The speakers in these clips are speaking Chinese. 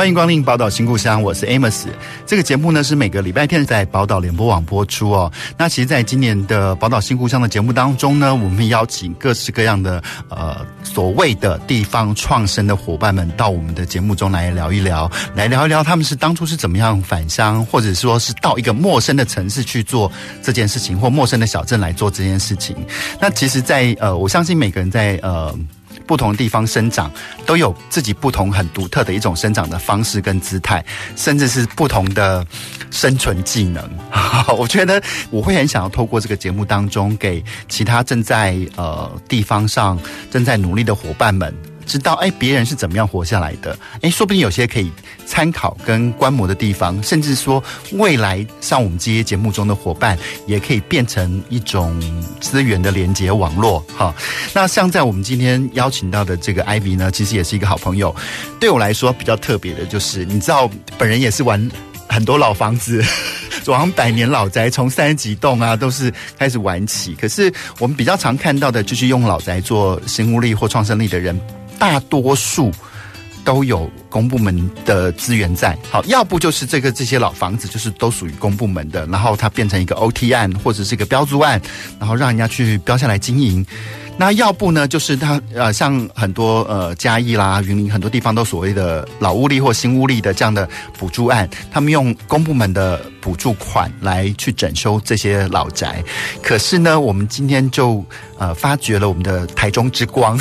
欢迎光临宝岛新故乡，我是 Amos。这个节目呢是每个礼拜天在宝岛联播网播出哦。那其实，在今年的宝岛新故乡的节目当中呢，我们邀请各式各样的呃所谓的地方创生的伙伴们到我们的节目中来聊一聊，来聊一聊他们是当初是怎么样返乡，或者说是到一个陌生的城市去做这件事情，或陌生的小镇来做这件事情。那其实在，在呃，我相信每个人在呃。不同的地方生长，都有自己不同很独特的一种生长的方式跟姿态，甚至是不同的生存技能。我觉得我会很想要透过这个节目当中，给其他正在呃地方上正在努力的伙伴们。知道哎，别人是怎么样活下来的？哎，说不定有些可以参考跟观摩的地方，甚至说未来上我们这些节目中的伙伴，也可以变成一种资源的连接网络。哈，那像在我们今天邀请到的这个 Ivy 呢，其实也是一个好朋友。对我来说比较特别的就是，你知道，本人也是玩很多老房子，玩百年老宅，从三十几栋啊都是开始玩起。可是我们比较常看到的，就是用老宅做新屋力或创生力的人。大多数都有公部门的资源在，好，要不就是这个这些老房子就是都属于公部门的，然后它变成一个 OT 案或者是一个标租案，然后让人家去标下来经营。那要不呢，就是它呃，像很多呃嘉义啦、云林很多地方都所谓的老屋力或新屋力的这样的补助案，他们用公部门的补助款来去整修这些老宅。可是呢，我们今天就呃发掘了我们的台中之光。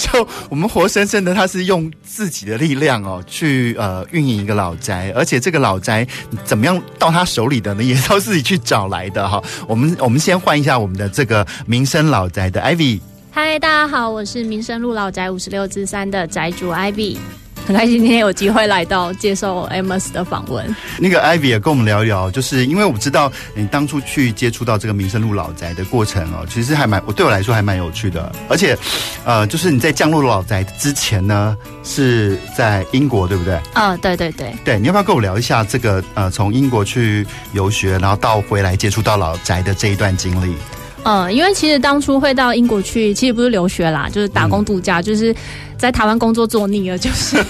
就我们活生生的，他是用自己的力量哦，去呃运营一个老宅，而且这个老宅怎么样到他手里的呢？也都是自己去找来的哈。我们我们先换一下我们的这个民生老宅的 Ivy。嗨，大家好，我是民生路老宅五十六之三的宅主 Ivy。很开心今天有机会来到接受 Amos 的访问。那个 Ivy 也跟我们聊一聊，就是因为我知道你当初去接触到这个民生路老宅的过程哦，其实还蛮，我对我来说还蛮有趣的。而且，呃，就是你在降落老宅之前呢，是在英国，对不对？啊、哦，对对对。对，你要不要跟我聊一下这个呃，从英国去游学，然后到回来接触到老宅的这一段经历？嗯，因为其实当初会到英国去，其实不是留学啦，就是打工度假，嗯、就是。在台湾工作做腻了，就是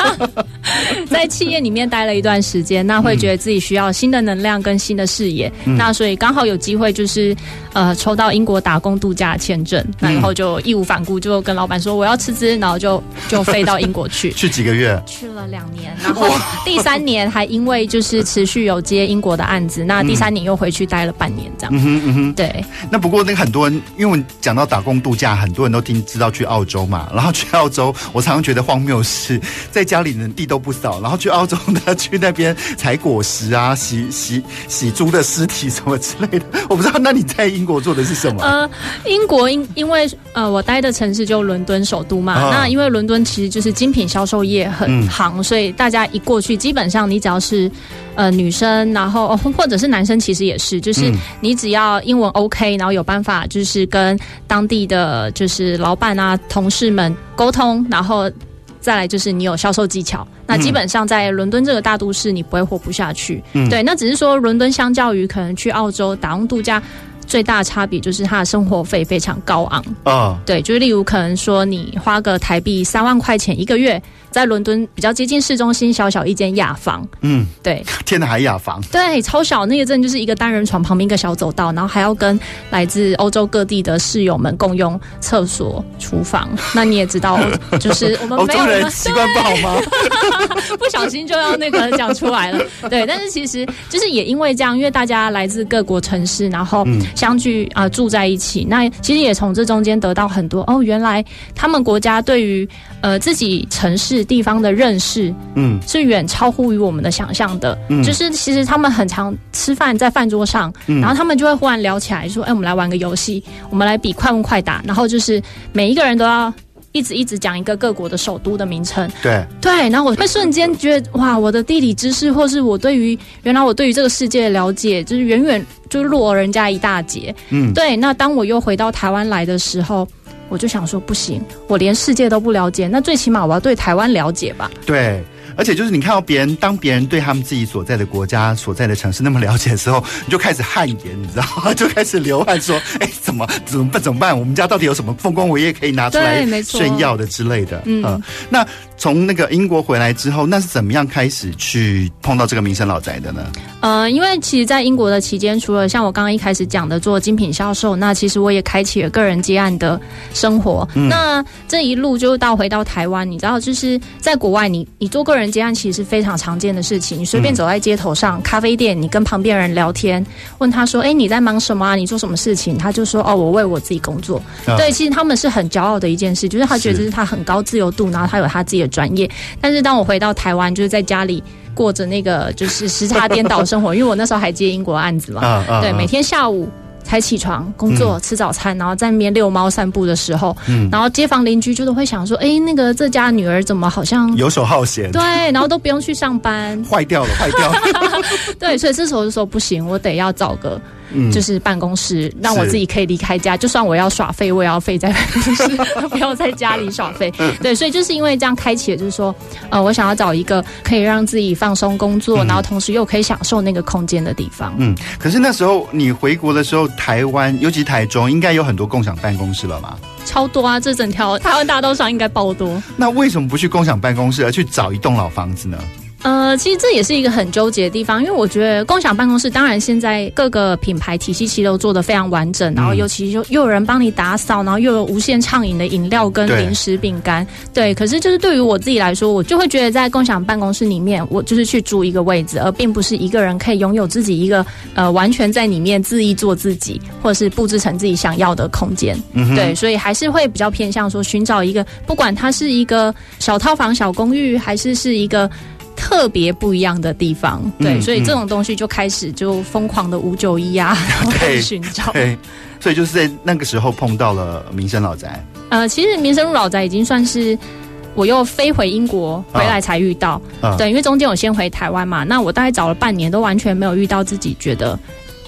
在企业里面待了一段时间，那会觉得自己需要新的能量跟新的视野，嗯、那所以刚好有机会就是呃抽到英国打工度假签证，那然后就义无反顾就跟老板说我要辞职，然后就就飞到英国去，去几个月？去了两年，然后第三年还因为就是持续有接英国的案子，那第三年又回去待了半年这样。嗯哼嗯哼，对。那不过那个很多人，因为讲到打工度假，很多人都听知道去澳洲嘛，然后去澳洲。我常常觉得荒谬是在家里人地都不扫，然后去澳洲呢，去那边采果实啊，洗洗洗猪的尸体什么之类的。我不知道，那你在英国做的是什么？呃，英国因因为呃，我待的城市就伦敦首都嘛，哦、那因为伦敦其实就是精品销售业很行，嗯、所以大家一过去，基本上你只要是呃女生，然后 或者是男生，其实也是，就是你只要英文 OK，然后有办法就是跟当地的就是老板啊、同事们沟通。然后再来就是你有销售技巧，那基本上在伦敦这个大都市，你不会活不下去。嗯，对，那只是说伦敦相较于可能去澳洲打工度假，最大的差别就是它的生活费非常高昂啊。对，就是例如可能说你花个台币三万块钱一个月。在伦敦比较接近市中心，小小一间雅房。嗯，对，天哪，还雅房？对，超小，那个真的就是一个单人床旁边一个小走道，然后还要跟来自欧洲各地的室友们共用厕所、厨房。那你也知道，就是我们没有人习惯不好吗？不小心就要那个讲出来了。对，但是其实就是也因为这样，因为大家来自各国城市，然后相聚啊、呃、住在一起，那其实也从这中间得到很多哦，原来他们国家对于呃自己城市。地方的认识，嗯，是远超乎于我们的想象的。嗯，就是其实他们很常吃饭在饭桌上，嗯，然后他们就会忽然聊起来，说：“哎，我们来玩个游戏，我们来比快问快答。”然后就是每一个人都要一直一直讲一个各国的首都的名称。对对，然后我会瞬间觉得哇，我的地理知识，或是我对于原来我对于这个世界的了解，就是远远就落人家一大截。嗯，对。那当我又回到台湾来的时候，我就想说不行，我连世界都不了解，那最起码我要对台湾了解吧。对。而且就是你看到别人，当别人对他们自己所在的国家、所在的城市那么了解的时候，你就开始汗颜，你知道吗？就开始流汗，说：“哎，怎么怎么办？怎么办？我们家到底有什么丰功伟业可以拿出来炫耀的之类的？”嗯，呃、那。从那个英国回来之后，那是怎么样开始去碰到这个民生老宅的呢？呃，因为其实，在英国的期间，除了像我刚刚一开始讲的做精品销售，那其实我也开启了个人接案的生活。嗯、那这一路就到回到台湾，你知道，就是在国外你，你你做个人接案其实是非常常见的事情。你随便走在街头上，嗯、咖啡店，你跟旁边人聊天，问他说：“哎，你在忙什么啊？你做什么事情？”他就说：“哦，我为我自己工作。哦”对，其实他们是很骄傲的一件事，就是他觉得这是他很高自由度，然后他有他自己的专业，但是当我回到台湾，就是在家里过着那个就是时差颠倒生活，因为我那时候还接英国案子嘛，啊啊、对，每天下午才起床工作、嗯、吃早餐，然后在那边遛猫散步的时候，嗯，然后街坊邻居就都会想说，哎，那个这家女儿怎么好像游手好闲？对，然后都不用去上班，坏掉了，坏掉了，对，所以这时候就说不行，我得要找个。就是办公室，让我自己可以离开家，就算我要耍废，我也要废在办公室，不要在家里耍废。对，所以就是因为这样开启了，就是说，呃，我想要找一个可以让自己放松工作，然后同时又可以享受那个空间的地方。嗯，可是那时候你回国的时候，台湾尤其台中，应该有很多共享办公室了吧？超多啊！这整条台湾大道上应该爆多。那为什么不去共享办公室，而去找一栋老房子呢？呃，其实这也是一个很纠结的地方，因为我觉得共享办公室，当然现在各个品牌体系其实都做得非常完整，然后尤其又又有人帮你打扫，然后又有无限畅饮的饮料跟零食饼干，对，对。可是就是对于我自己来说，我就会觉得在共享办公室里面，我就是去租一个位置，而并不是一个人可以拥有自己一个呃完全在里面恣意做自己，或者是布置成自己想要的空间。嗯，对，所以还是会比较偏向说寻找一个，不管它是一个小套房、小公寓，还是是一个。特别不一样的地方，对，嗯、所以这种东西就开始就疯狂的五九一啊，开始寻找。对，所以就是在那个时候碰到了民生老宅。呃，其实民生路老宅已经算是我又飞回英国回来才遇到，哦、对，因为中间我先回台湾嘛，那我大概找了半年都完全没有遇到自己觉得，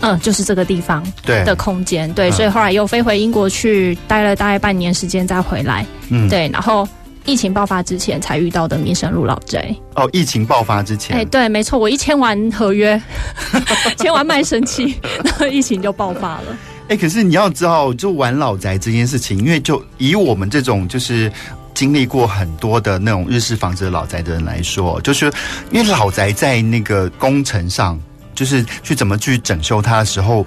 嗯、呃，就是这个地方的空间，对，对，所以后来又飞回英国去待了大概半年时间再回来，嗯，对，然后。疫情爆发之前才遇到的民生路老宅哦，疫情爆发之前，哎，对，没错，我一签完合约，签完卖身契，然后疫情就爆发了。哎，可是你要知道，就玩老宅这件事情，因为就以我们这种就是经历过很多的那种日式房子的老宅的人来说，就是因为老宅在那个工程上，就是去怎么去整修它的时候。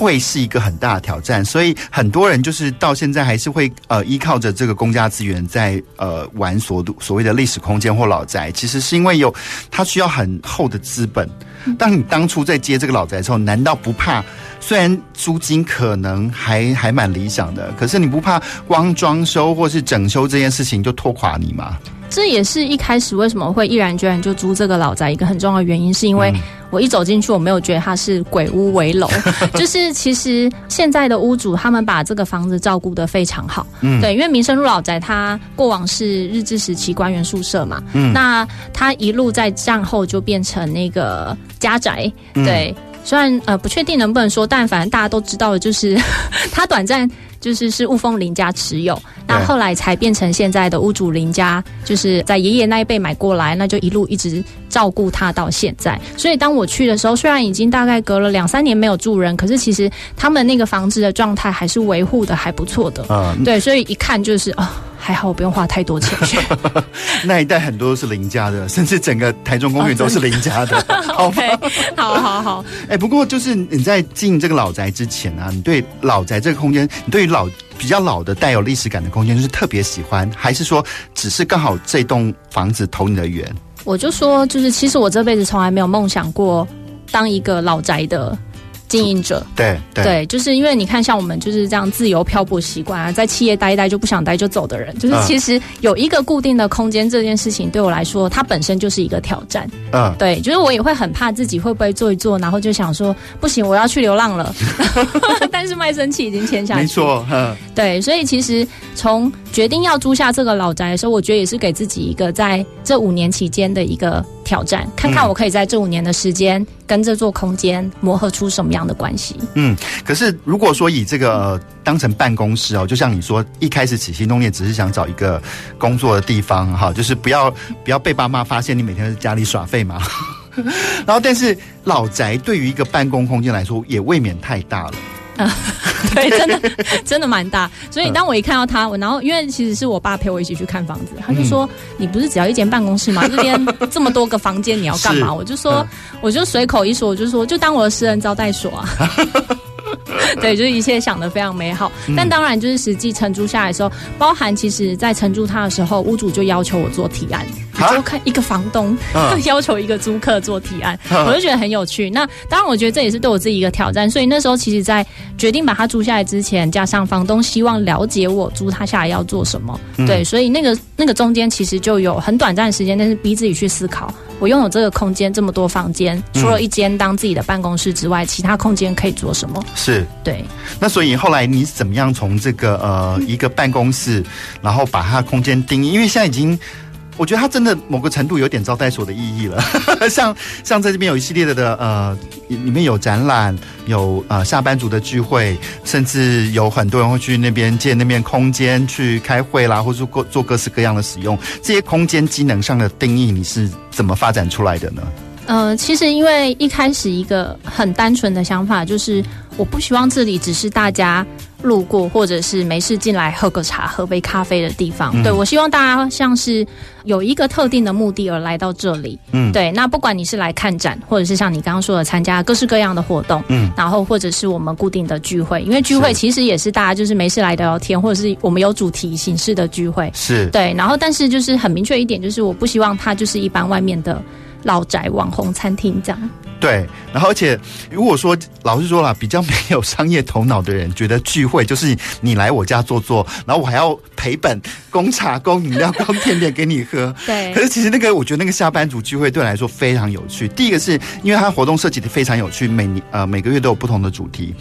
会是一个很大的挑战，所以很多人就是到现在还是会呃依靠着这个公家资源在呃玩所所谓的历史空间或老宅，其实是因为有它需要很厚的资本。当你当初在接这个老宅的时候，难道不怕？虽然租金可能还还蛮理想的，可是你不怕光装修或是整修这件事情就拖垮你吗？这也是一开始为什么会毅然决然就租这个老宅一个很重要的原因，是因为我一走进去，我没有觉得它是鬼屋危楼，就是其实现在的屋主他们把这个房子照顾得非常好，嗯，对，因为民生路老宅它过往是日治时期官员宿舍嘛，嗯，那它一路在战后就变成那个家宅，对，虽然呃不确定能不能说，但反正大家都知道的就是 它短暂。就是是雾峰林家持有，那后来才变成现在的屋主林家，就是在爷爷那一辈买过来，那就一路一直照顾他到现在。所以当我去的时候，虽然已经大概隔了两三年没有住人，可是其实他们那个房子的状态还是维护的还不错的。嗯，对，所以一看就是啊。哦还好我不用花太多钱去。那一带很多都是林家的，甚至整个台中公园都是林家的。好，OK，好好好。哎，不过就是你在进这个老宅之前啊，你对老宅这个空间，你对于老比较老的带有历史感的空间，就是特别喜欢，还是说只是刚好这栋房子投你的缘？我就说，就是其实我这辈子从来没有梦想过当一个老宅的。经营者。对对，对，就是因为你看，像我们就是这样自由漂泊习惯啊，在企业待一待就不想待就走的人，就是其实有一个固定的空间这件事情，对我来说，它本身就是一个挑战。嗯，对，就是我也会很怕自己会不会做一做，然后就想说不行，我要去流浪了。但是卖身契已经签下去，没错。嗯，对，所以其实从决定要租下这个老宅的时候，我觉得也是给自己一个在这五年期间的一个挑战，看看我可以在这五年的时间跟这座空间磨合出什么样的关系。嗯，可是如果说以这个、呃、当成办公室哦，就像你说一开始起心动念只是想找一个工作的地方哈，就是不要不要被爸妈发现你每天在家里耍废嘛。然后，但是老宅对于一个办公空间来说也未免太大了。对，真的真的蛮大。所以当我一看到他，我然后因为其实是我爸陪我一起去看房子，他就说：“你不是只要一间办公室吗？这边这么多个房间，你要干嘛？”我就说：“我就随口一说，我就说就当我的私人招待所啊。” 对，就是一切想的非常美好。但当然，就是实际承租下来的时候，包含其实在承租它的时候，屋主就要求我做提案。就看一个房东 要求一个租客做提案，我就觉得很有趣。那当然，我觉得这也是对我自己一个挑战。所以那时候，其实，在决定把它租下来之前，加上房东希望了解我租他下来要做什么，对，所以那个那个中间其实就有很短暂的时间，但是逼自己去思考，我拥有这个空间这么多房间，除了一间当自己的办公室之外，其他空间可以做什么？是对。那所以后来你怎么样从这个呃一个办公室，然后把它空间定义？因为现在已经。我觉得它真的某个程度有点招待所的意义了，像像在这边有一系列的的呃，里面有展览，有呃下班族的聚会，甚至有很多人会去那边借那边空间去开会啦，或者做做各式各样的使用。这些空间机能上的定义，你是怎么发展出来的呢？呃，其实因为一开始一个很单纯的想法就是，我不希望这里只是大家路过或者是没事进来喝个茶、喝杯咖啡的地方。嗯、对，我希望大家像是有一个特定的目的而来到这里。嗯，对。那不管你是来看展，或者是像你刚刚说的参加各式各样的活动，嗯，然后或者是我们固定的聚会，因为聚会其实也是大家就是没事来聊聊天，或者是我们有主题形式的聚会。是对。然后，但是就是很明确一点，就是我不希望它就是一般外面的。老宅网红餐厅这样。对，然后而且如果说老实说啦，比较没有商业头脑的人，觉得聚会就是你来我家坐坐，然后我还要赔本供茶、供饮料、供甜点给你喝。对。可是其实那个，我觉得那个下班族聚会对我来说非常有趣。第一个是因为它活动设计的非常有趣，每年呃每个月都有不同的主题。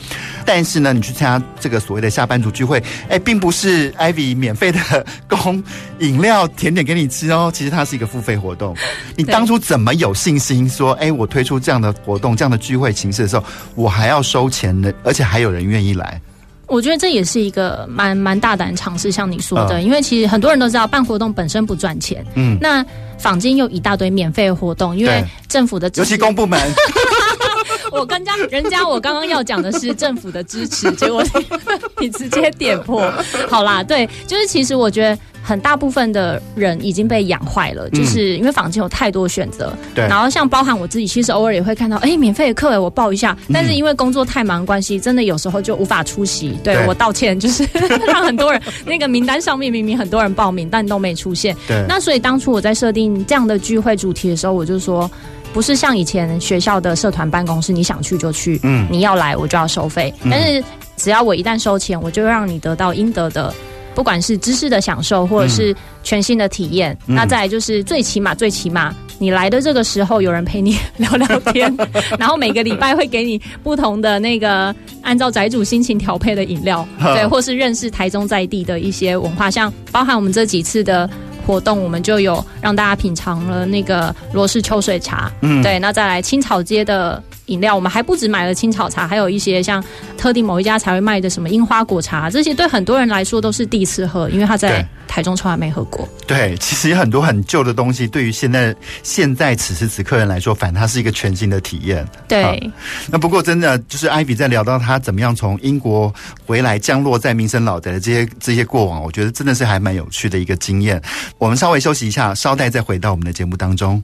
但是呢，你去参加这个所谓的下班族聚会，哎，并不是 Ivy 免费的供饮料、甜点给你吃哦，其实它是一个付费活动。你当初怎么有信心说，哎，我推出这样的？活动这样的聚会形式的时候，我还要收钱的，而且还有人愿意来。我觉得这也是一个蛮蛮大胆尝试，像你说的，因为其实很多人都知道办活动本身不赚钱。嗯，那坊间又一大堆免费活动，因为政府的，尤其公部门。我跟家人家，我刚刚要讲的是政府的支持，结果 你直接点破。好啦，对，就是其实我觉得。很大部分的人已经被养坏了，就是因为坊间有太多选择。对。然后像包含我自己，其实偶尔也会看到，哎，免费的课，哎，我报一下。但是因为工作太忙关系，真的有时候就无法出席。对，我道歉，就是让很多人那个名单上面明明很多人报名，但都没出现。对。那所以当初我在设定这样的聚会主题的时候，我就说，不是像以前学校的社团办公室，你想去就去，嗯，你要来我就要收费。但是只要我一旦收钱，我就让你得到应得的。不管是知识的享受，或者是全新的体验，嗯、那再来就是最起码，最起码你来的这个时候有人陪你聊聊天，然后每个礼拜会给你不同的那个按照宅主心情调配的饮料，对，或是认识台中在地的一些文化，像包含我们这几次的活动，我们就有让大家品尝了那个罗氏秋水茶，嗯，对，那再来青草街的。饮料，我们还不止买了青草茶，还有一些像特定某一家才会卖的什么樱花果茶，这些对很多人来说都是第一次喝，因为他在台中从来没喝过。对，其实有很多很旧的东西，对于现在现在此时此刻人来说，反正它是一个全新的体验。对，那不过真的就是 Ivy 在聊到他怎么样从英国回来降落在民生老宅的这些这些过往，我觉得真的是还蛮有趣的一个经验。我们稍微休息一下，稍待再回到我们的节目当中。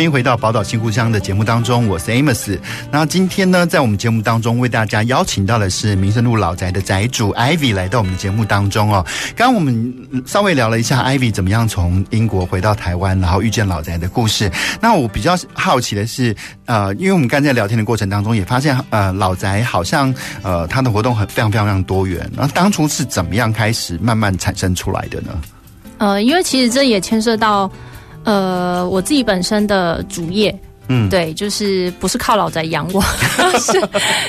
欢迎回到宝岛新故乡的节目当中，我是 Amos。那今天呢，在我们节目当中为大家邀请到的是民生路老宅的宅主 Ivy 来到我们的节目当中哦。刚刚我们稍微聊了一下 Ivy 怎么样从英国回到台湾，然后遇见老宅的故事。那我比较好奇的是，呃，因为我们刚才在聊天的过程当中也发现，呃，老宅好像呃它的活动很非常非常非常多元。那当初是怎么样开始慢慢产生出来的呢？呃，因为其实这也牵涉到。呃，我自己本身的主业。嗯，对，就是不是靠老宅养我，是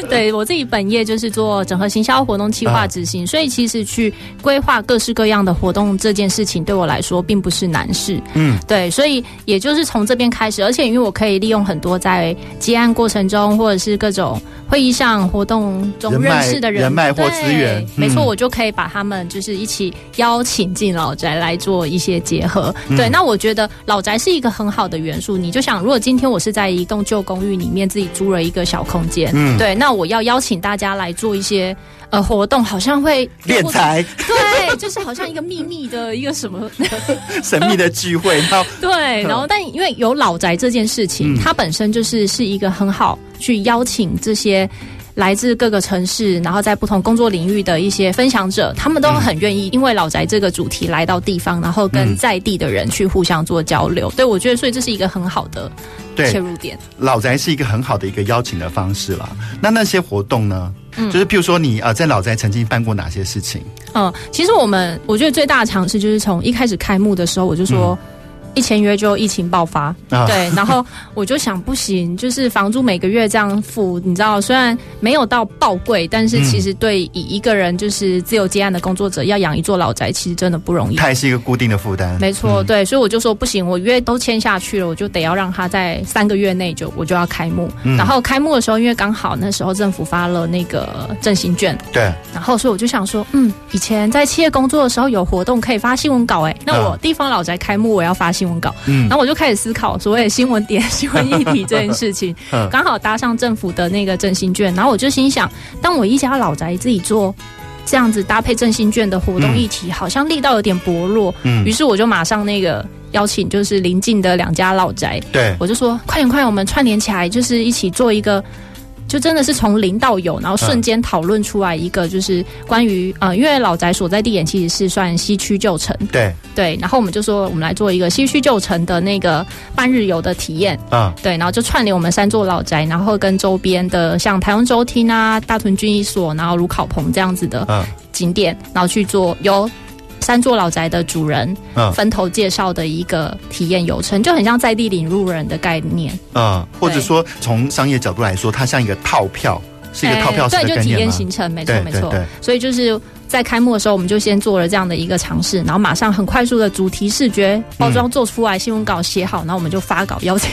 对我自己本业就是做整合行销活动计划执行，所以其实去规划各式各样的活动这件事情对我来说并不是难事。嗯，对，所以也就是从这边开始，而且因为我可以利用很多在接案过程中或者是各种会议上活动中认识的人，人脉或资源，没错，我就可以把他们就是一起邀请进老宅来做一些结合。对，那我觉得老宅是一个很好的元素。你就想，如果今天我是在一栋旧公寓里面自己租了一个小空间，嗯，对，那我要邀请大家来做一些呃活动，好像会敛财，对，就是好像一个秘密的一个什么 神秘的聚会，然后 对，然后但因为有老宅这件事情，嗯，它本身就是是一个很好去邀请这些。来自各个城市，然后在不同工作领域的一些分享者，他们都很愿意，因为老宅这个主题来到地方，然后跟在地的人去互相做交流。对，我觉得，所以这是一个很好的切入点。老宅是一个很好的一个邀请的方式啦。那那些活动呢？嗯，就是譬如说你呃，在老宅曾经办过哪些事情？嗯，其实我们我觉得最大的尝试就是从一开始开幕的时候，我就说。嗯一签约就疫情爆发，啊、对，然后我就想不行，就是房租每个月这样付，你知道，虽然没有到爆贵，但是其实对以一个人就是自由接案的工作者要养一座老宅，其实真的不容易。它也是一个固定的负担。没错，对，所以我就说不行，我约都签下去了，我就得要让他在三个月内就我就要开幕。嗯、然后开幕的时候，因为刚好那时候政府发了那个振兴券，对，然后所以我就想说，嗯，以前在企业工作的时候有活动可以发新闻稿，哎，那我地方老宅开幕我要发新闻稿，嗯，然后我就开始思考所谓新闻点、新闻议题这件事情，刚好搭上政府的那个振兴券，然后我就心想，当我一家老宅自己做这样子搭配振兴券的活动议题，好像力道有点薄弱，嗯，于是我就马上那个邀请，就是邻近的两家老宅，对，我就说快点快点，我们串联起来，就是一起做一个。就真的是从零到有，然后瞬间讨论出来一个，就是关于呃，因为老宅所在地点其实是算西区旧城，对。对，然后我们就说我们来做一个西区旧城的那个半日游的体验，啊，对，然后就串联我们三座老宅，然后跟周边的像台湾州厅啊、大屯军医所，然后卢考棚这样子的景点，然后去做有。三座老宅的主人，嗯，分头介绍的一个体验游程，就很像在地领路人的概念，嗯，或者说从商业角度来说，它像一个套票，是一个套票式的概念吗？对，就体验行程，没错，没错，所以就是。在开幕的时候，我们就先做了这样的一个尝试，然后马上很快速的主题视觉包装做出来，新闻稿写好，然后我们就发稿邀请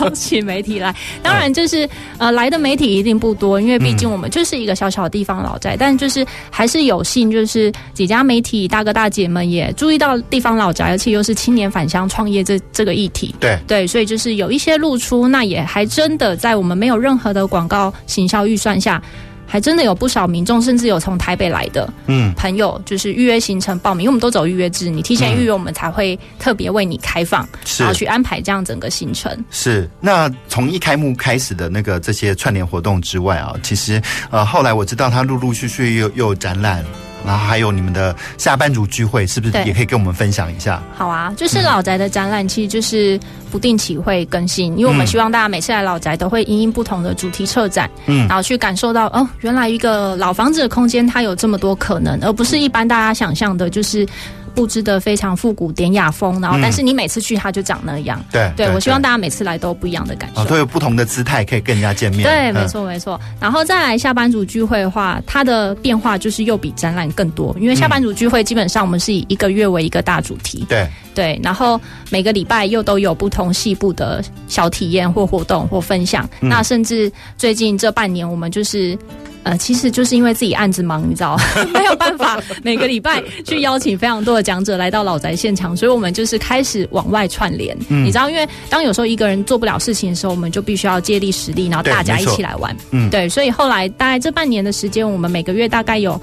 邀请媒体来。当然，就是呃来的媒体一定不多，因为毕竟我们就是一个小小的地方老宅，但就是还是有幸，就是几家媒体大哥大姐们也注意到地方老宅，而且又是青年返乡创业这这个议题。对对，所以就是有一些露出，那也还真的在我们没有任何的广告行销预算下。还真的有不少民众，甚至有从台北来的嗯朋友，就是预约行程报名，因为我们都走预约制，你提前预约，我们才会特别为你开放，然后去安排这样整个行程。是，那从一开幕开始的那个这些串联活动之外啊，其实呃后来我知道他陆陆续续又又有展览。然后还有你们的下班族聚会，是不是也可以跟我们分享一下？好啊，就是老宅的展览，其实就是不定期会更新，因为我们希望大家每次来老宅都会因应不同的主题策展，嗯，然后去感受到哦，原来一个老房子的空间它有这么多可能，而不是一般大家想象的，就是。布置的非常复古典雅风，然后但是你每次去它就长那样。嗯、对，对，对，我希望大家每次来都有不一样的感受，哦、都有不同的姿态可以跟人家见面。对，没错没错。然后再来下班族聚会的话，它的变化就是又比展览更多，因为下班族聚会基本上我们是以一个月为一个大主题。对对，然后每个礼拜又都有不同细部的小体验或活动或分享。嗯、那甚至最近这半年，我们就是。呃，其实就是因为自己案子忙，你知道，没有办法每个礼拜去邀请非常多的讲者来到老宅现场，所以我们就是开始往外串联。嗯，你知道，因为当有时候一个人做不了事情的时候，我们就必须要借力使力，然后大家一起来玩。嗯，对，所以后来大概这半年的时间，我们每个月大概有。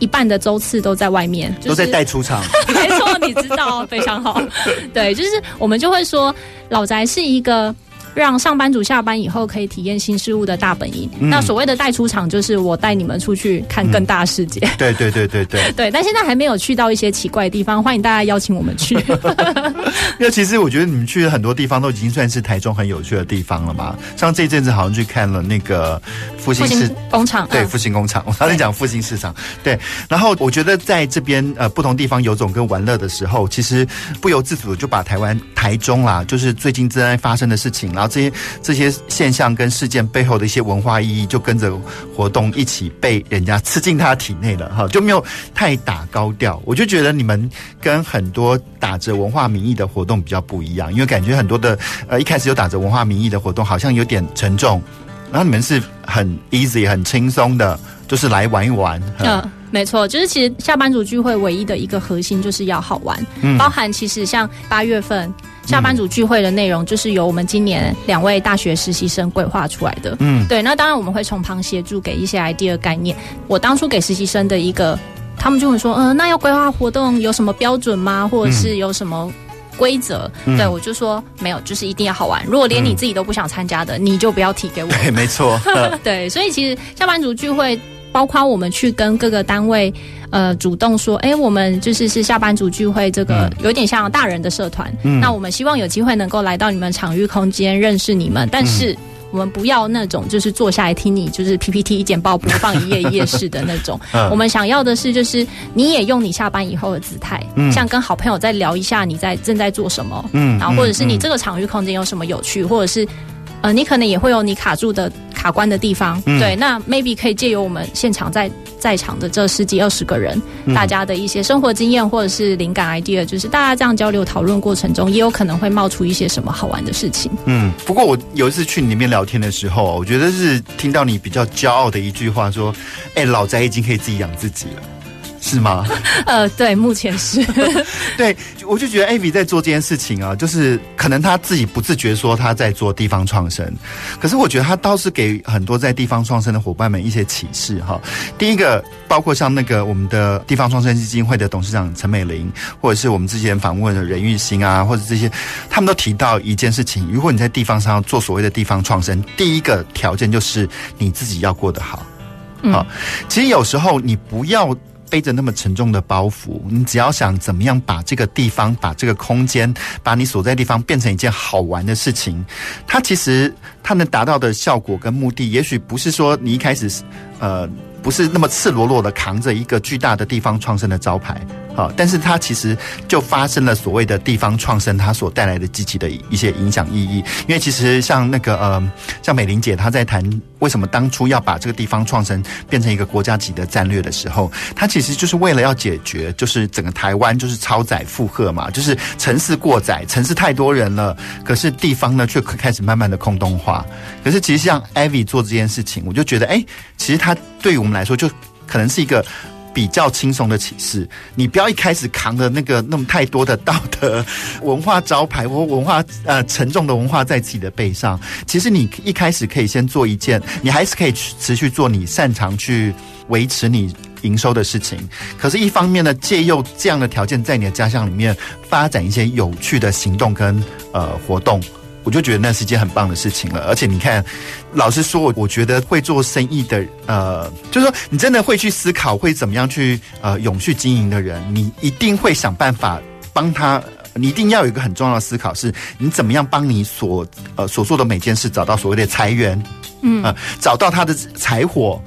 一半的周次都在外面，就是、都在带出场。没错，你你知道，非常好。对，就是我们就会说，老宅是一个。让上班族下班以后可以体验新事物的大本营。嗯、那所谓的带出场，就是我带你们出去看更大世界。对 对对对对。对，但现在还没有去到一些奇怪的地方，欢迎大家邀请我们去。因为其实我觉得你们去的很多地方都已经算是台中很有趣的地方了嘛。像这阵子好像去看了那个复兴市工厂，对复兴工厂，我刚才讲复兴市场。对，然后我觉得在这边呃不同地方游走跟玩乐的时候，其实不由自主的就把台湾台中啦，就是最近正在发生的事情，然后。这些这些现象跟事件背后的一些文化意义，就跟着活动一起被人家吃进他体内了哈，就没有太打高调。我就觉得你们跟很多打着文化名义的活动比较不一样，因为感觉很多的呃一开始有打着文化名义的活动，好像有点沉重，然后你们是很 easy 很轻松的，就是来玩一玩。嗯，没错，就是其实下班族聚会唯一的一个核心就是要好玩，嗯，包含其实像八月份。下班族聚会的内容就是由我们今年两位大学实习生规划出来的。嗯，对。那当然我们会从旁协助给一些 idea 概念。我当初给实习生的一个，他们就会说，嗯、呃，那要规划活动有什么标准吗？或者是有什么规则？嗯、对，我就说没有，就是一定要好玩。如果连你自己都不想参加的，你就不要提给我。对，没错。对，所以其实下班族聚会。包括我们去跟各个单位，呃，主动说，哎，我们就是是下班族聚会，这个有点像大人的社团。嗯，那我们希望有机会能够来到你们场域空间，认识你们。但是我们不要那种就是坐下来听你就是 PPT 一简报播放一页一页式的那种。我们想要的是，就是你也用你下班以后的姿态，嗯像跟好朋友再聊一下你在正在做什么，嗯，然后或者是你这个场域空间有什么有趣，或者是。呃，你可能也会有你卡住的卡关的地方，嗯、对，那 maybe 可以借由我们现场在在场的这十几二十个人，嗯、大家的一些生活经验或者是灵感 idea，就是大家这样交流讨论过程中，也有可能会冒出一些什么好玩的事情。嗯，不过我有一次去你那边聊天的时候，我觉得是听到你比较骄傲的一句话，说：“哎、欸，老宅已经可以自己养自己了。”是吗？呃，对，目前是。对，我就觉得 Ivy 在做这件事情啊，就是可能他自己不自觉说他在做地方创生，可是我觉得他倒是给很多在地方创生的伙伴们一些启示哈。第一个，包括像那个我们的地方创生基金会的董事长陈美玲，或者是我们之前访问的任玉兴啊，或者这些，他们都提到一件事情：如果你在地方上要做所谓的地方创生，第一个条件就是你自己要过得好。好，其实有时候你不要。背着那么沉重的包袱，你只要想怎么样把这个地方、把这个空间、把你所在地方变成一件好玩的事情，它其实它能达到的效果跟目的，也许不是说你一开始呃不是那么赤裸裸的扛着一个巨大的地方创生的招牌。啊！但是它其实就发生了所谓的地方创生，它所带来的积极的一些影响意义。因为其实像那个呃，像美玲姐她在谈为什么当初要把这个地方创生变成一个国家级的战略的时候，她其实就是为了要解决，就是整个台湾就是超载负荷嘛，就是城市过载，城市太多人了，可是地方呢却开始慢慢的空洞化。可是其实像艾薇做这件事情，我就觉得，哎，其实它对于我们来说，就可能是一个。比较轻松的启示，你不要一开始扛着那个那么太多的道德文化招牌或文化呃沉重的文化在自己的背上。其实你一开始可以先做一件，你还是可以持续做你擅长去维持你营收的事情。可是，一方面呢，借用这样的条件，在你的家乡里面发展一些有趣的行动跟呃活动。我就觉得那是一件很棒的事情了，而且你看，老实说，我我觉得会做生意的，呃，就是说你真的会去思考会怎么样去呃永续经营的人，你一定会想办法帮他，你一定要有一个很重要的思考，是你怎么样帮你所呃所做的每件事找到所谓的财源，嗯，呃，找到他的财火。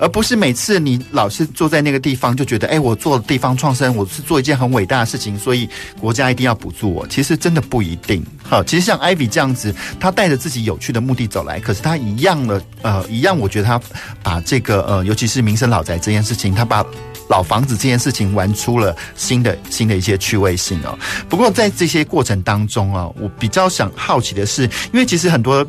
而不是每次你老是坐在那个地方就觉得，哎，我做地方创生，我是做一件很伟大的事情，所以国家一定要补助我。其实真的不一定。好，其实像 Ivy 这样子，他带着自己有趣的目的走来，可是他一样的，呃，一样，我觉得他把这个，呃，尤其是民生老宅这件事情，他把老房子这件事情玩出了新的新的一些趣味性哦。不过在这些过程当中啊，我比较想好奇的是，因为其实很多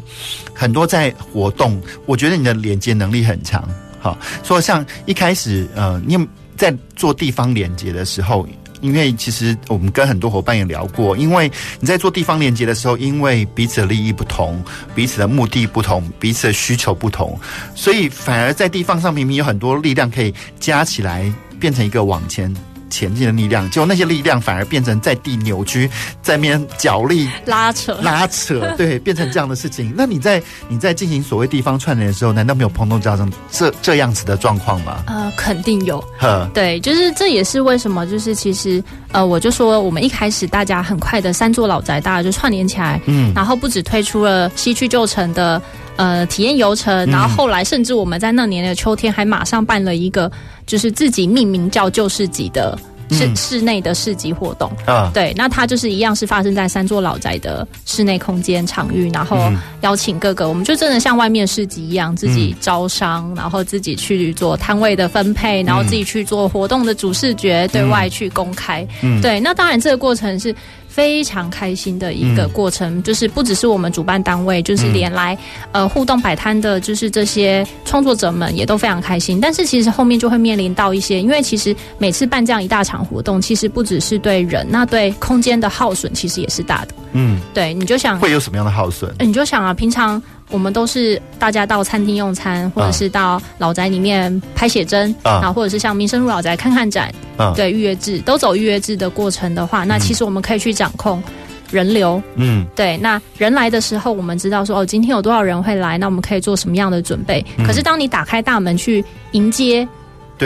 很多在活动，我觉得你的连接能力很强。好，说像一开始，呃，你在做地方连接的时候，因为其实我们跟很多伙伴也聊过，因为你在做地方连接的时候，因为彼此的利益不同，彼此的目的不同，彼此的需求不同，所以反而在地方上明明有很多力量可以加起来，变成一个往前前进的力量，结果那些力量反而变成在地扭曲，在那边角力拉扯拉扯，对，变成这样的事情。那你在你在进行所谓地方串联的时候，难道没有碰到这样这这样子的状况吗？呃，肯定有。呵，对，就是这也是为什么，就是其实呃，我就说我们一开始大家很快的三座老宅，大家就串联起来，嗯，然后不止推出了西区旧城的。呃，体验游程，然后后来甚至我们在那年的秋天还马上办了一个，就是自己命名叫旧市集的室、嗯、室内的市集活动啊。对，那它就是一样是发生在三座老宅的室内空间场域，然后邀请各个，我们就真的像外面市集一样，自己招商，嗯、然后自己去做摊位的分配，然后自己去做活动的主视觉，对外去公开。嗯，对，那当然这个过程是。非常开心的一个过程，嗯、就是不只是我们主办单位，就是连来、嗯、呃互动摆摊的，就是这些创作者们也都非常开心。但是其实后面就会面临到一些，因为其实每次办这样一大场活动，其实不只是对人，那对空间的耗损其实也是大的。嗯，对，你就想会有什么样的耗损？你就想啊，平常。我们都是大家到餐厅用餐，或者是到老宅里面拍写真啊，或者是像民生路老宅看看展啊，对，预约制都走预约制的过程的话，那其实我们可以去掌控人流，嗯，对，那人来的时候，我们知道说哦，今天有多少人会来，那我们可以做什么样的准备？可是当你打开大门去迎接。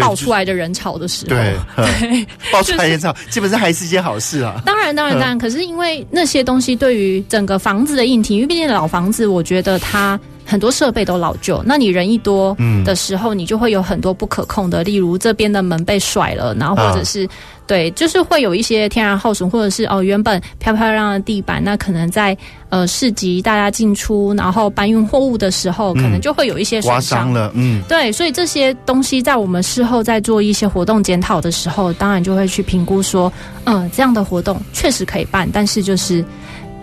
爆出来的人潮的时候，对，对爆出来人潮，基本上还是一件好事啊。当然，当然，当然。可是因为那些东西对于整个房子的硬体，因为毕竟老房子，我觉得它很多设备都老旧。那你人一多的时候，你就会有很多不可控的，例如这边的门被甩了，然后或者是。对，就是会有一些天然耗损，或者是哦，原本漂漂亮亮的地板，那可能在呃市集大家进出，然后搬运货物的时候，可能就会有一些刮伤了。嗯，对，所以这些东西在我们事后在做一些活动检讨的时候，当然就会去评估说，嗯、呃，这样的活动确实可以办，但是就是。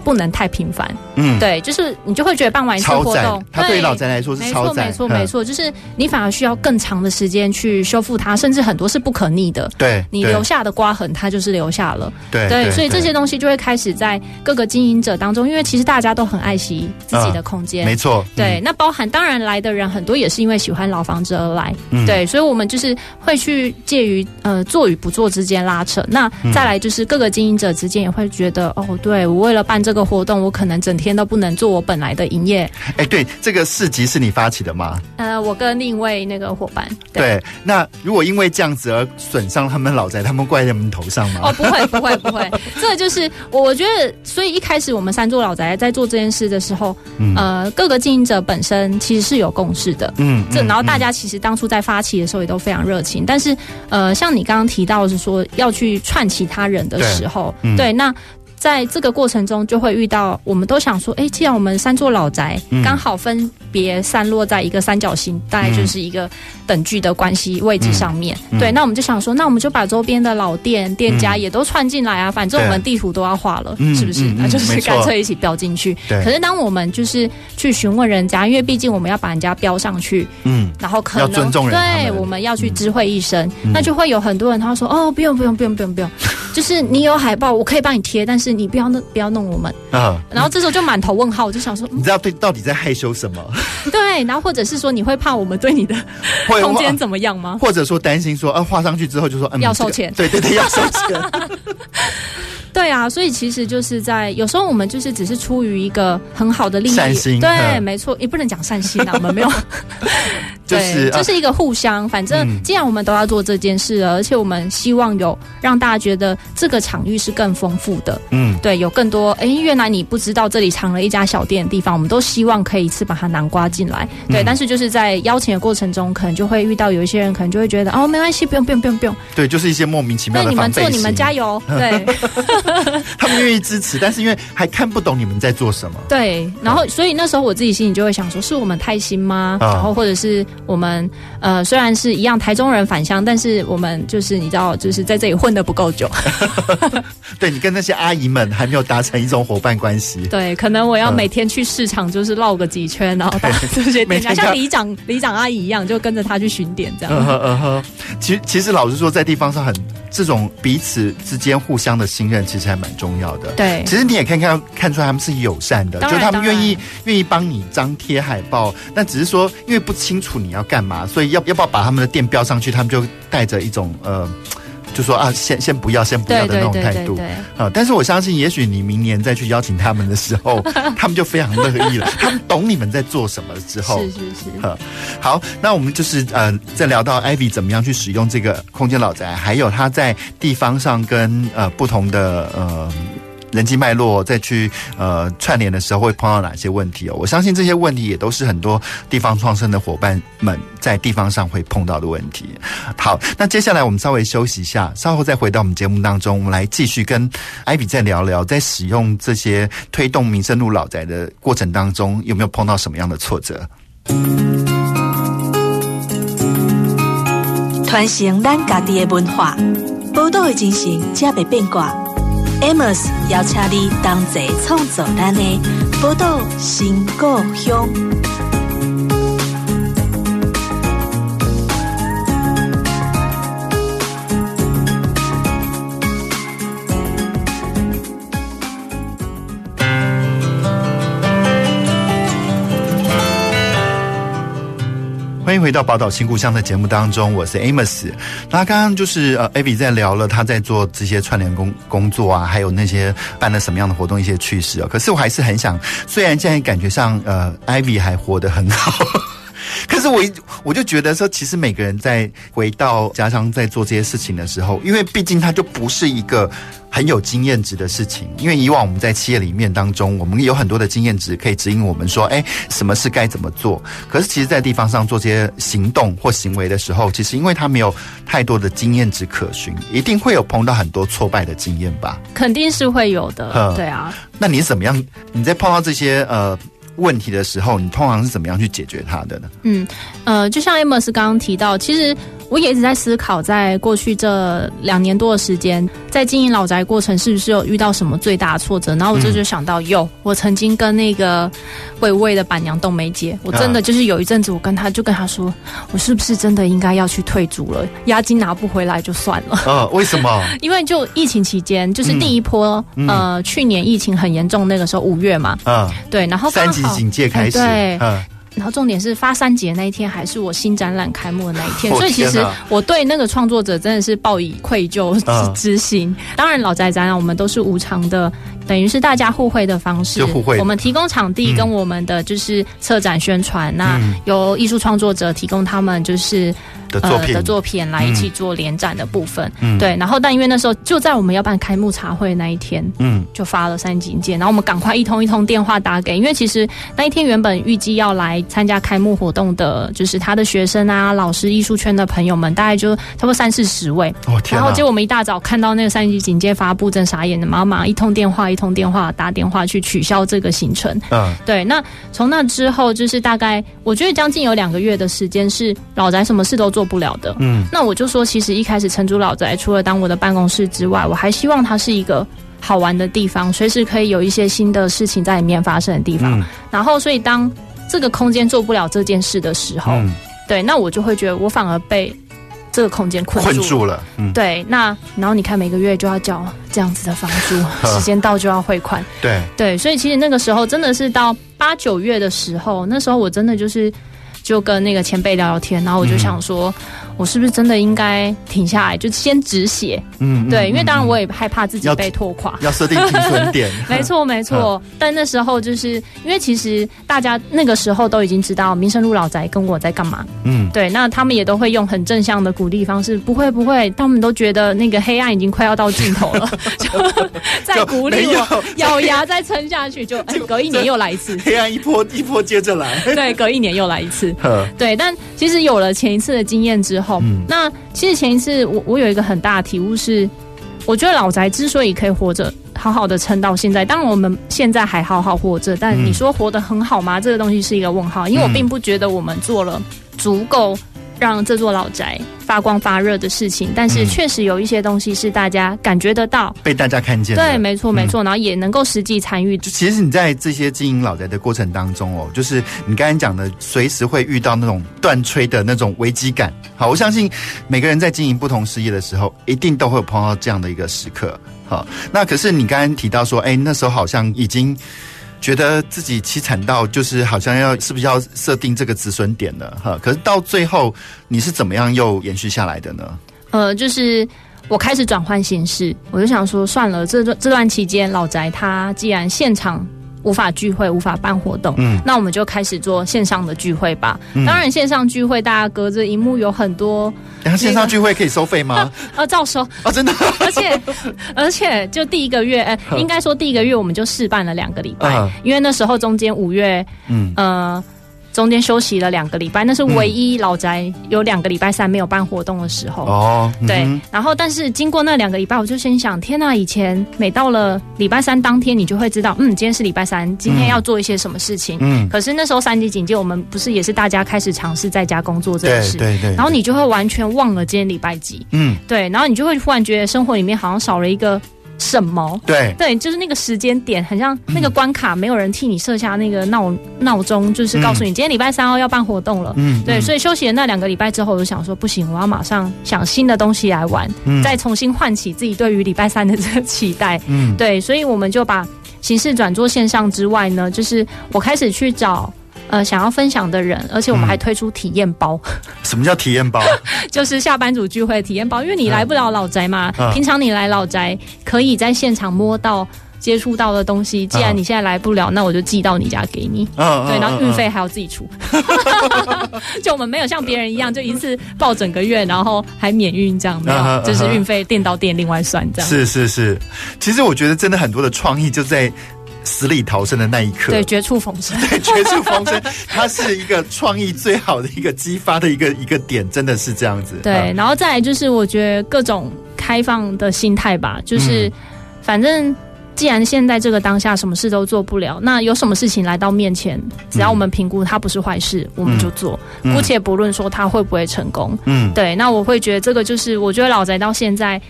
不能太频繁，嗯，对，就是你就会觉得办完一次活动，它对于老宅来说是超载，没错，没错，没错，就是你反而需要更长的时间去修复它，甚至很多是不可逆的，对，你留下的刮痕，它就是留下了，对，对，所以这些东西就会开始在各个经营者当中，因为其实大家都很爱惜自己的空间，没错，对，那包含当然来的人很多也是因为喜欢老房子而来，对，所以我们就是会去介于呃做与不做之间拉扯，那再来就是各个经营者之间也会觉得哦，对我为了办这个。这个活动我可能整天都不能做我本来的营业。哎，对，这个市集是你发起的吗？呃，我跟另一位那个伙伴。对，对，那如果因为这样子而损伤他们老宅，他们怪在我们头上吗？哦，不会，不会，不会。这个就是我觉得，所以一开始我们三座老宅在做这件事的时候，嗯、呃，各个经营者本身其实是有共识的。嗯，这然后大家其实当初在发起的时候也都非常热情，嗯、但是呃，像你刚刚提到是说要去串其他人的时候，对，嗯、对那。在这个过程中，就会遇到，我们都想说，哎，既然我们三座老宅刚好分别散落在一个三角形，大概就是一个等距的关系位置上面，对，那我们就想说，那我们就把周边的老店店家也都串进来啊，反正我们地图都要画了，是不是？那就是干脆一起标进去。可是当我们就是去询问人家，因为毕竟我们要把人家标上去，嗯，然后可能对，我们要去知会一声，那就会有很多人他说，哦，不用不用不用不用不用，就是你有海报，我可以帮你贴，但是。你不要弄，不要弄我们啊！然后这时候就满头问号，我就想说，你知道对到底在害羞什么？对，然后或者是说，你会怕我们对你的 空间怎么样吗？或者说担心说，啊，画上去之后就说，嗯，要收钱，对对对，要收钱。对啊，所以其实就是在有时候我们就是只是出于一个很好的利益，善心，对，没错，也不能讲善心啊，我们没有，对，就是一个互相，反正既然我们都要做这件事了，而且我们希望有让大家觉得这个场域是更丰富的，嗯，对，有更多，哎，原来你不知道这里藏了一家小店的地方，我们都希望可以一次把它南瓜进来，对，但是就是在邀请的过程中，可能就会遇到有一些人，可能就会觉得哦，没关系，不用，不用，不用，不用，对，就是一些莫名其妙的防备心，对，你们做，你们加油，对。他们愿意支持，但是因为还看不懂你们在做什么。对，然后所以那时候我自己心里就会想说，是我们太新吗？哦、然后或者是我们呃，虽然是一样台中人返乡，但是我们就是你知道，就是在这里混的不够久。对，你跟那些阿姨们还没有达成一种伙伴关系。对，可能我要每天去市场，就是绕个几圈，然后把这些 店家像里长、里长阿姨一样，就跟着他去巡点这样。嗯哼嗯哼，其实其实老实说，在地方上很。这种彼此之间互相的信任，其实还蛮重要的。对，其实你也可以看看出来他们是友善的，就是他们愿意愿意帮你张贴海报。但只是说，因为不清楚你要干嘛，所以要要不要把他们的店标上去，他们就带着一种呃就说啊，先先不要，先不要的那种态度啊。但是我相信，也许你明年再去邀请他们的时候，他们就非常乐意了。他们懂你们在做什么之后，是是是。好，那我们就是呃，在聊到 Ivy 怎么样去使用这个空间老宅，还有他在地方上跟呃不同的呃。人际脉络再去呃串联的时候会碰到哪些问题哦？我相信这些问题也都是很多地方创生的伙伴们在地方上会碰到的问题。好，那接下来我们稍微休息一下，稍后再回到我们节目当中，我们来继续跟艾比再聊聊，在使用这些推动民生路老宅的过程当中，有没有碰到什么样的挫折？传承咱家己的文化，宝岛的精神，才袂变卦。Amos 邀请你同齐创造咱的宝岛新故乡。欢迎回到宝岛新故乡的节目当中，我是 Amos。那刚刚就是呃，Ivy 在聊了他在做这些串联工工作啊，还有那些办了什么样的活动一些趣事啊。可是我还是很想，虽然现在感觉上呃，Ivy 还活得很好。可是我我就觉得说，其实每个人在回到家乡在做这些事情的时候，因为毕竟它就不是一个很有经验值的事情。因为以往我们在企业里面当中，我们有很多的经验值可以指引我们说，哎，什么事该怎么做。可是其实，在地方上做这些行动或行为的时候，其实因为它没有太多的经验值可循，一定会有碰到很多挫败的经验吧？肯定是会有的，对啊。那你怎么样？你在碰到这些呃？问题的时候，你通常是怎么样去解决它的呢？嗯，呃，就像 Amos 刚刚提到，其实。我也一直在思考，在过去这两年多的时间，在经营老宅过程，是不是有遇到什么最大的挫折？然后我这就想到，有，我曾经跟那个伟伟的板娘冬梅姐，我真的就是有一阵子，我跟她就跟她说，我是不是真的应该要去退租了？押金拿不回来就算了。呃，为什么？因为就疫情期间，就是第一波，呃，去年疫情很严重，那个时候五月嘛，嗯，对，然后三级警戒开始，对，嗯。然后重点是发三节那一天，还是我新展览开幕的那一天，所以其实我对那个创作者真的是报以愧疚之心。当然，老宅展览我们都是无偿的，等于是大家互惠的方式。互惠。我们提供场地跟我们的就是策展宣传，那由艺术创作者提供他们就是。的作品、呃、的作品来一起做联展的部分，嗯，对，然后但因为那时候就在我们要办开幕茶会那一天，嗯，就发了三级警戒，然后我们赶快一通一通电话打给，因为其实那一天原本预计要来参加开幕活动的，就是他的学生啊、老师、艺术圈的朋友们，大概就差不多三四十位，哦天，然后结果我们一大早看到那个三级警戒发布，真傻眼的，妈妈一通电话一通电话打电话去取消这个行程，嗯，对，那从那之后就是大概我觉得将近有两个月的时间是老宅什么事都做。不了的，嗯，那我就说，其实一开始承租老宅，除了当我的办公室之外，我还希望它是一个好玩的地方，随时可以有一些新的事情在里面发生的地方。嗯、然后，所以当这个空间做不了这件事的时候，嗯、对，那我就会觉得我反而被这个空间困住，困住了。嗯，对，那然后你看每个月就要交这样子的房租，时间到就要汇款，对对，所以其实那个时候真的是到八九月的时候，那时候我真的就是。就跟那个前辈聊聊天，然后我就想说，我是不是真的应该停下来，就先止血？嗯，对，因为当然我也害怕自己被拖垮，要设定停损点。没错，没错。但那时候就是因为其实大家那个时候都已经知道民生路老宅跟我在干嘛。嗯，对，那他们也都会用很正向的鼓励方式，不会不会，他们都觉得那个黑暗已经快要到尽头了，就在鼓励我咬牙再撑下去，就哎，隔一年又来一次，黑暗一波一波接着来，对，隔一年又来一次。对，但其实有了前一次的经验之后，嗯、那其实前一次我我有一个很大的体悟是，我觉得老宅之所以可以活着，好好的撑到现在，当然我们现在还好好活着，但你说活得很好吗？这个东西是一个问号，因为我并不觉得我们做了足够。让这座老宅发光发热的事情，但是确实有一些东西是大家感觉得到，被大家看见。对，没错，没错，然后也能够实际参与。就其实你在这些经营老宅的过程当中哦，就是你刚才讲的，随时会遇到那种断吹的那种危机感。好，我相信每个人在经营不同事业的时候，一定都会有碰到这样的一个时刻。好，那可是你刚刚提到说，哎，那时候好像已经。觉得自己凄惨到就是好像要是不是要设定这个止损点了哈？可是到最后你是怎么样又延续下来的呢？呃，就是。我开始转换形式，我就想说，算了，这段这段期间，老宅它既然现场。无法聚会，无法办活动，嗯，那我们就开始做线上的聚会吧。嗯、当然，线上聚会大家隔着荧幕有很多、那个。线上聚会可以收费吗？呃、啊，照收。啊，真的。而且，而且，就第一个月，呃，应该说第一个月我们就试办了两个礼拜，因为那时候中间五月，嗯，呃。中间休息了两个礼拜，那是唯一老宅有两个礼拜三没有办活动的时候。哦、嗯，对。然后，但是经过那两个礼拜，我就心想：天呐，以前每到了礼拜三当天，你就会知道，嗯，今天是礼拜三，今天要做一些什么事情。嗯。可是那时候三级警戒，我们不是也是大家开始尝试在家工作这件事。对对，对。然后你就会完全忘了今天礼拜几。嗯。对。然后你就会忽然觉得生活里面好像少了一个。什么？对对，就是那个时间点，很像那个关卡，没有人替你设下那个闹闹钟，就是告诉你今天礼拜三哦要办活动了。嗯，对，所以休息了那两个礼拜之后，我就想说不行，我要马上想新的东西来玩，嗯，再重新唤起自己对于礼拜三的这个期待。嗯，对，所以我们就把形式转做线上之外呢，就是我开始去找。呃，想要分享的人，而且我们还推出体验包。嗯。什么叫体验包？就是下班组聚会体验包，因为你来不了老宅嘛。嗯、平常你来老宅，可以在现场摸到、接触到的东西。既然你现在来不了，那我就寄到你家给你。嗯、对，然后运费还要自己出。嗯、就我们没有像别人一样，就一次报整个月，然后还免运这样，没有，就是运费店到店另外算这样。是是是，其实我觉得真的很多的创意就在。死里逃生的那一刻，对，绝处逢生，对，绝处逢生，它是一个创意最好的一个激发的一个一个点，真的是这样子。对，嗯、然后再来就是，我觉得各种开放的心态吧，就是反正既然现在这个当下什么事都做不了，那有什么事情来到面前，只要我们评估它不是坏事，我们就做，嗯、姑且不论说它会不会成功。嗯，对，那我会觉得这个就是，我觉得老宅到现在。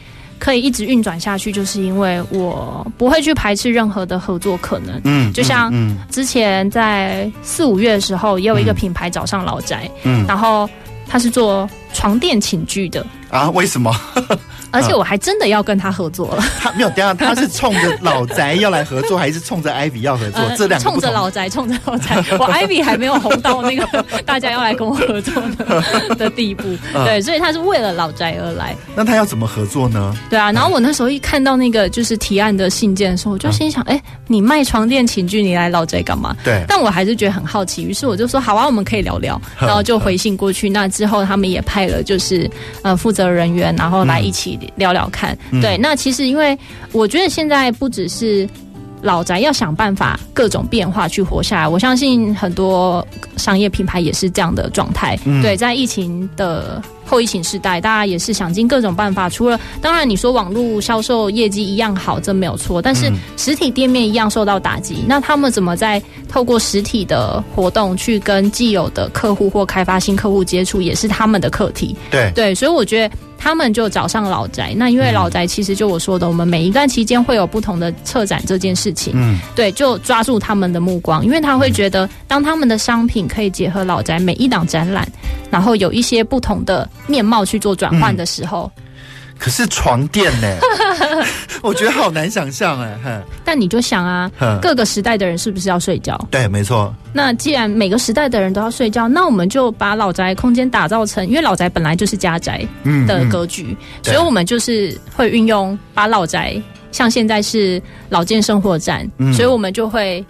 可以一直运转下去，就是因为我不会去排斥任何的合作可能。嗯，就像之前在四五月的时候，也有一个品牌找上老宅，嗯，然后他是做床垫寝具的啊？为什么？而且我还真的要跟他合作了。他没有，等下他是冲着老宅要来合作，还是冲着 Ivy 要合作？呃、这两个冲着老宅，冲着老宅。我 Ivy 还没有红到那个大家要来跟我合作的的地步。对，所以他是为了老宅而来。那他要怎么合作呢？对啊，然后我那时候一看到那个就是提案的信件的时候，我就心想：哎、欸，你卖床垫寝具，你来老宅干嘛？对。但我还是觉得很好奇，于是我就说：好啊，我们可以聊聊。然后就回信过去。那之后他们也派了就是呃负责人员，然后来一起。聊聊看，对，那其实因为我觉得现在不只是老宅要想办法各种变化去活下来，我相信很多商业品牌也是这样的状态。对，在疫情的后疫情时代，大家也是想尽各种办法。除了当然你说网络销售业绩一样好，这没有错，但是实体店面一样受到打击。那他们怎么在透过实体的活动去跟既有的客户或开发新客户接触，也是他们的课题。对对，所以我觉得。他们就找上老宅，那因为老宅其实就我说的，我们每一段期间会有不同的策展这件事情，嗯，对，就抓住他们的目光，因为他会觉得，当他们的商品可以结合老宅每一档展览，然后有一些不同的面貌去做转换的时候。嗯可是床垫呢？我觉得好难想象哎。但你就想啊，各个时代的人是不是要睡觉？对，没错。那既然每个时代的人都要睡觉，那我们就把老宅空间打造成，因为老宅本来就是家宅的格局，嗯嗯、所以我们就是会运用把老宅，像现在是老建生活站，嗯、所以我们就会。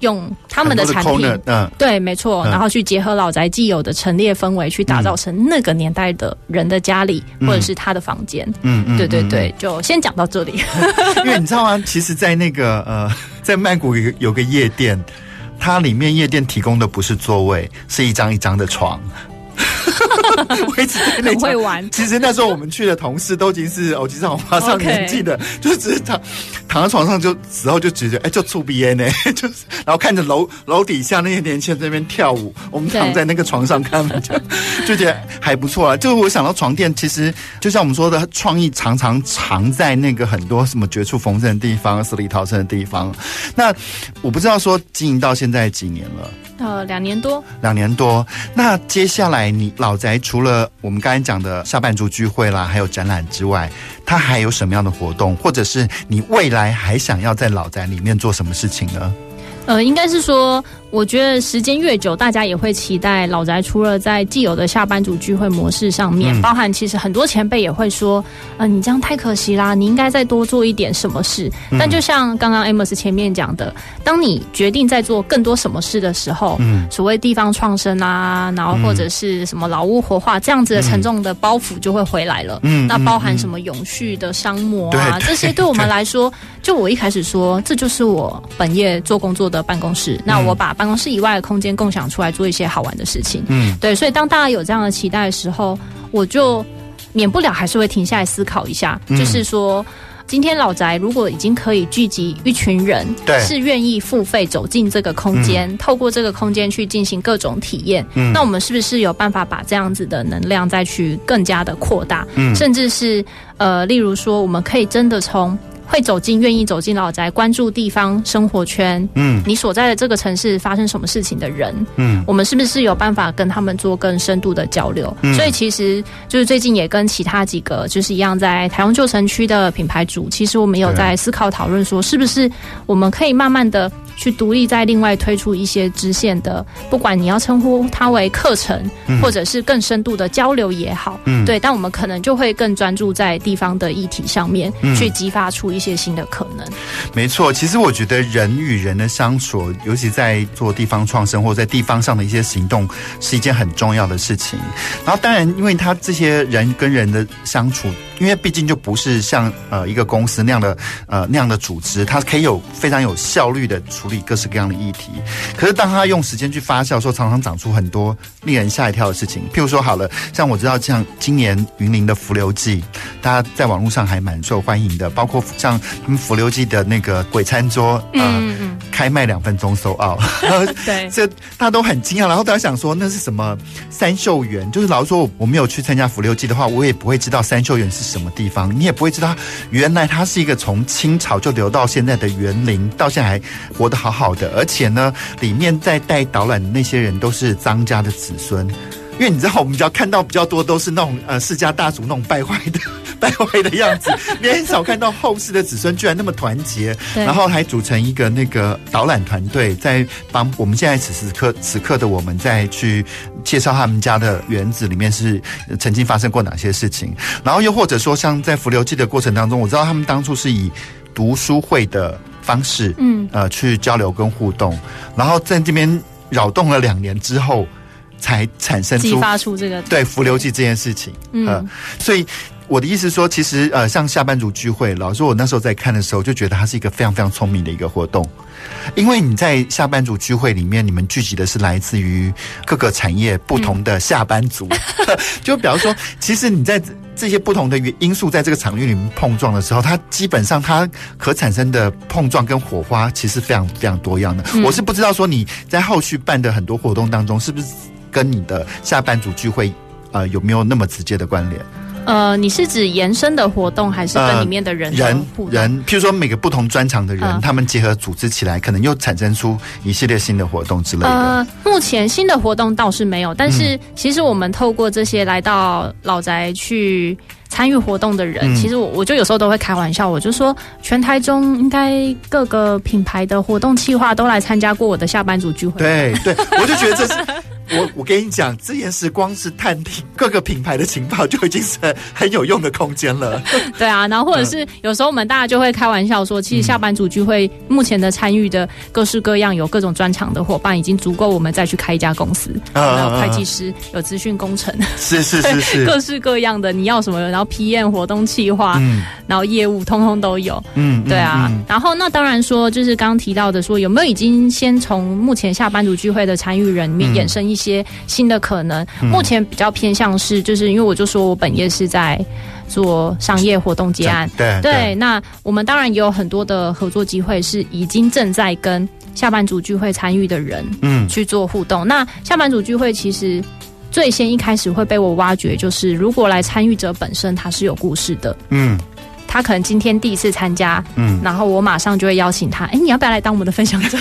用他们的产品，嗯，对，没错，然后去结合老宅既有的陈列氛围，去打造成那个年代的人的家里，或者是他的房间，嗯嗯，对对对，就先讲到这里。因为你知道吗？其实，在那个呃，在曼谷有有个夜店，它里面夜店提供的不是座位，是一张一张的床。我一直在那会玩。其实那时候我们去的同事都已经是欧吉桑花上年纪的，就是只是躺躺在床上就死后就直接哎就触鼻烟呢，就是然后看着楼楼底下那些年轻人在那边跳舞，我们躺在那个床上看，就就觉得还不错啊。就是我想到床垫，其实就像我们说的，创意常常藏在那个很多什么绝处逢生的地方、死里逃生的地方。那我不知道说经营到现在几年了。呃，两年多，两年多。那接下来，你老宅除了我们刚才讲的下半周聚会啦，还有展览之外，它还有什么样的活动？或者是你未来还想要在老宅里面做什么事情呢？呃，应该是说。我觉得时间越久，大家也会期待老宅除了在既有的下班族聚会模式上面，嗯、包含其实很多前辈也会说，呃，你这样太可惜啦，你应该再多做一点什么事。嗯、但就像刚刚 Amos 前面讲的，当你决定在做更多什么事的时候，嗯，所谓地方创生啊，然后或者是什么老屋活化这样子的沉重的包袱就会回来了。嗯，那包含什么永续的商模啊，嗯、这些对我们来说，就我一开始说，这就是我本业做工作的办公室。那我把办公室以外的空间共享出来，做一些好玩的事情。嗯，对，所以当大家有这样的期待的时候，我就免不了还是会停下来思考一下，嗯、就是说，今天老宅如果已经可以聚集一群人，对，是愿意付费走进这个空间，嗯、透过这个空间去进行各种体验，嗯，那我们是不是有办法把这样子的能量再去更加的扩大？嗯，甚至是呃，例如说，我们可以真的从。会走进，愿意走进老宅，关注地方生活圈。嗯，你所在的这个城市发生什么事情的人，嗯，我们是不是有办法跟他们做更深度的交流？嗯，所以其实就是最近也跟其他几个就是一样，在台湾旧城区的品牌主，其实我们有在思考讨论说，是不是我们可以慢慢的。去独立再另外推出一些支线的，不管你要称呼它为课程，嗯、或者是更深度的交流也好，嗯，对，但我们可能就会更专注在地方的议题上面，嗯、去激发出一一些新的可能。没错，其实我觉得人与人的相处，尤其在做地方创生或者在地方上的一些行动，是一件很重要的事情。然后，当然，因为他这些人跟人的相处。因为毕竟就不是像呃一个公司那样的呃那样的组织，它可以有非常有效率的处理各式各样的议题。可是当它用时间去发酵的时候，常常长出很多令人吓一跳的事情。譬如说，好了，像我知道像今年云林的浮流记，大家在网络上还蛮受欢迎的，包括像他们浮流记的那个鬼餐桌，呃、嗯嗯，开卖两分钟 sold out，对，这大家都很惊讶。然后大家想说那是什么三秀园？就是老实说我没有去参加浮流记的话，我也不会知道三秀园是。什么地方，你也不会知道，原来它是一个从清朝就留到现在的园林，到现在还活得好好的，而且呢，里面在带导览的那些人都是张家的子孙。因为你知道，我们比较看到比较多都是那种呃世家大族那种败坏的 败坏的样子，你很少看到后世的子孙居然那么团结，然后还组成一个那个导览团队，在帮我们现在此时此刻此刻的我们再去介绍他们家的园子里面是曾经发生过哪些事情，然后又或者说像在浮流记的过程当中，我知道他们当初是以读书会的方式，嗯呃去交流跟互动，然后在这边扰动了两年之后。才产生出激发出这个对浮流记这件事情，嗯、呃，所以我的意思说，其实呃，像下班族聚会，老实说，我那时候在看的时候，就觉得它是一个非常非常聪明的一个活动，因为你在下班族聚会里面，你们聚集的是来自于各个产业不同的下班族，嗯、就比方说，其实你在这些不同的因素在这个场域里面碰撞的时候，它基本上它可产生的碰撞跟火花，其实非常非常多样的。嗯、我是不知道说你在后续办的很多活动当中，是不是？跟你的下班组聚会，呃，有没有那么直接的关联？呃，你是指延伸的活动，还是跟里面的人、呃、人人？譬如说每个不同专长的人，呃、他们结合组织起来，可能又产生出一系列新的活动之类的。呃，目前新的活动倒是没有，但是其实我们透过这些来到老宅去参与活动的人，嗯、其实我我就有时候都会开玩笑，我就说全台中应该各个品牌的活动企划都来参加过我的下班组聚会。对对，我就觉得这是。我我跟你讲，这件事光是探听各个品牌的情报就已经是很有用的空间了。对啊，然后或者是有时候我们大家就会开玩笑说，其实下班组聚会目前的参与的各式各样有各种专长的伙伴，已经足够我们再去开一家公司。啊有会计师，有资讯工程，是是是是，各式各样的你要什么，然后 PM 活动企划，嗯，然后业务通通都有。嗯，对啊。然后那当然说，就是刚刚提到的说，有没有已经先从目前下班组聚会的参与人衍生一些。些新的可能，目前比较偏向是，就是因为我就说我本业是在做商业活动结案，对对，对。那我们当然也有很多的合作机会，是已经正在跟下班族聚会参与的人，嗯，去做互动。嗯、那下班族聚会其实最先一开始会被我挖掘，就是如果来参与者本身他是有故事的，嗯。他可能今天第一次参加，嗯，然后我马上就会邀请他，哎，你要不要来当我们的分享者？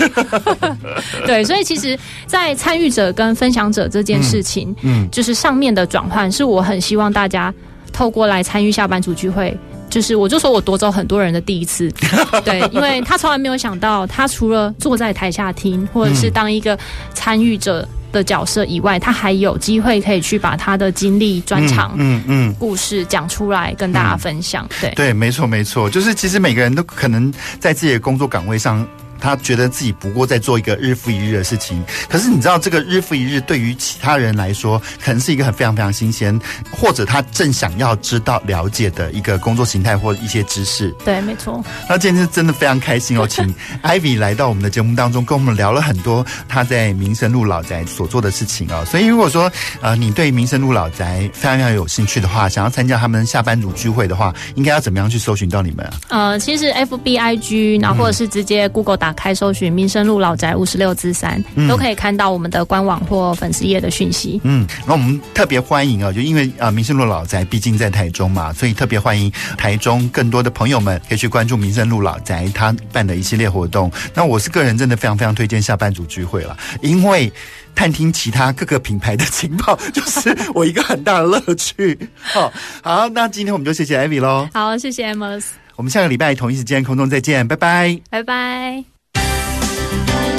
对，所以其实，在参与者跟分享者这件事情，嗯，嗯。就是上面的转换，是我很希望大家透过来参与下班族聚会就是我就说我夺走很多人的第一次，对，因为他从来没有想到，他除了坐在台下听，或者是当一个参与者的角色以外，他还有机会可以去把他的经历、专长、嗯嗯故事讲出来跟大家分享。对对，没错没错，就是其实每个人都可能在自己的工作岗位上。他觉得自己不过在做一个日复一日的事情，可是你知道，这个日复一日对于其他人来说，可能是一个很非常非常新鲜，或者他正想要知道了解的一个工作形态或一些知识。对，没错。那今天是真的非常开心哦，请 Ivy 来到我们的节目当中，跟我们聊了很多他在民生路老宅所做的事情哦。所以如果说呃你对民生路老宅非常非常有兴趣的话，想要参加他们下班族聚会的话，应该要怎么样去搜寻到你们啊？呃，其实 FBIG，然后或者是直接 Google 打。打开搜寻民生路老宅五十六之三，都可以看到我们的官网或粉丝页的讯息。嗯，那我们特别欢迎啊，就因为啊，民生路老宅毕竟在台中嘛，所以特别欢迎台中更多的朋友们可以去关注民生路老宅他办的一系列活动。那我是个人真的非常非常推荐下班族聚会了，因为探听其他各个品牌的情报，就是我一个很大的乐趣。好，好，那今天我们就谢谢艾米喽。好，谢谢 Amos。我们下个礼拜同一时间空中再见，拜拜，拜拜。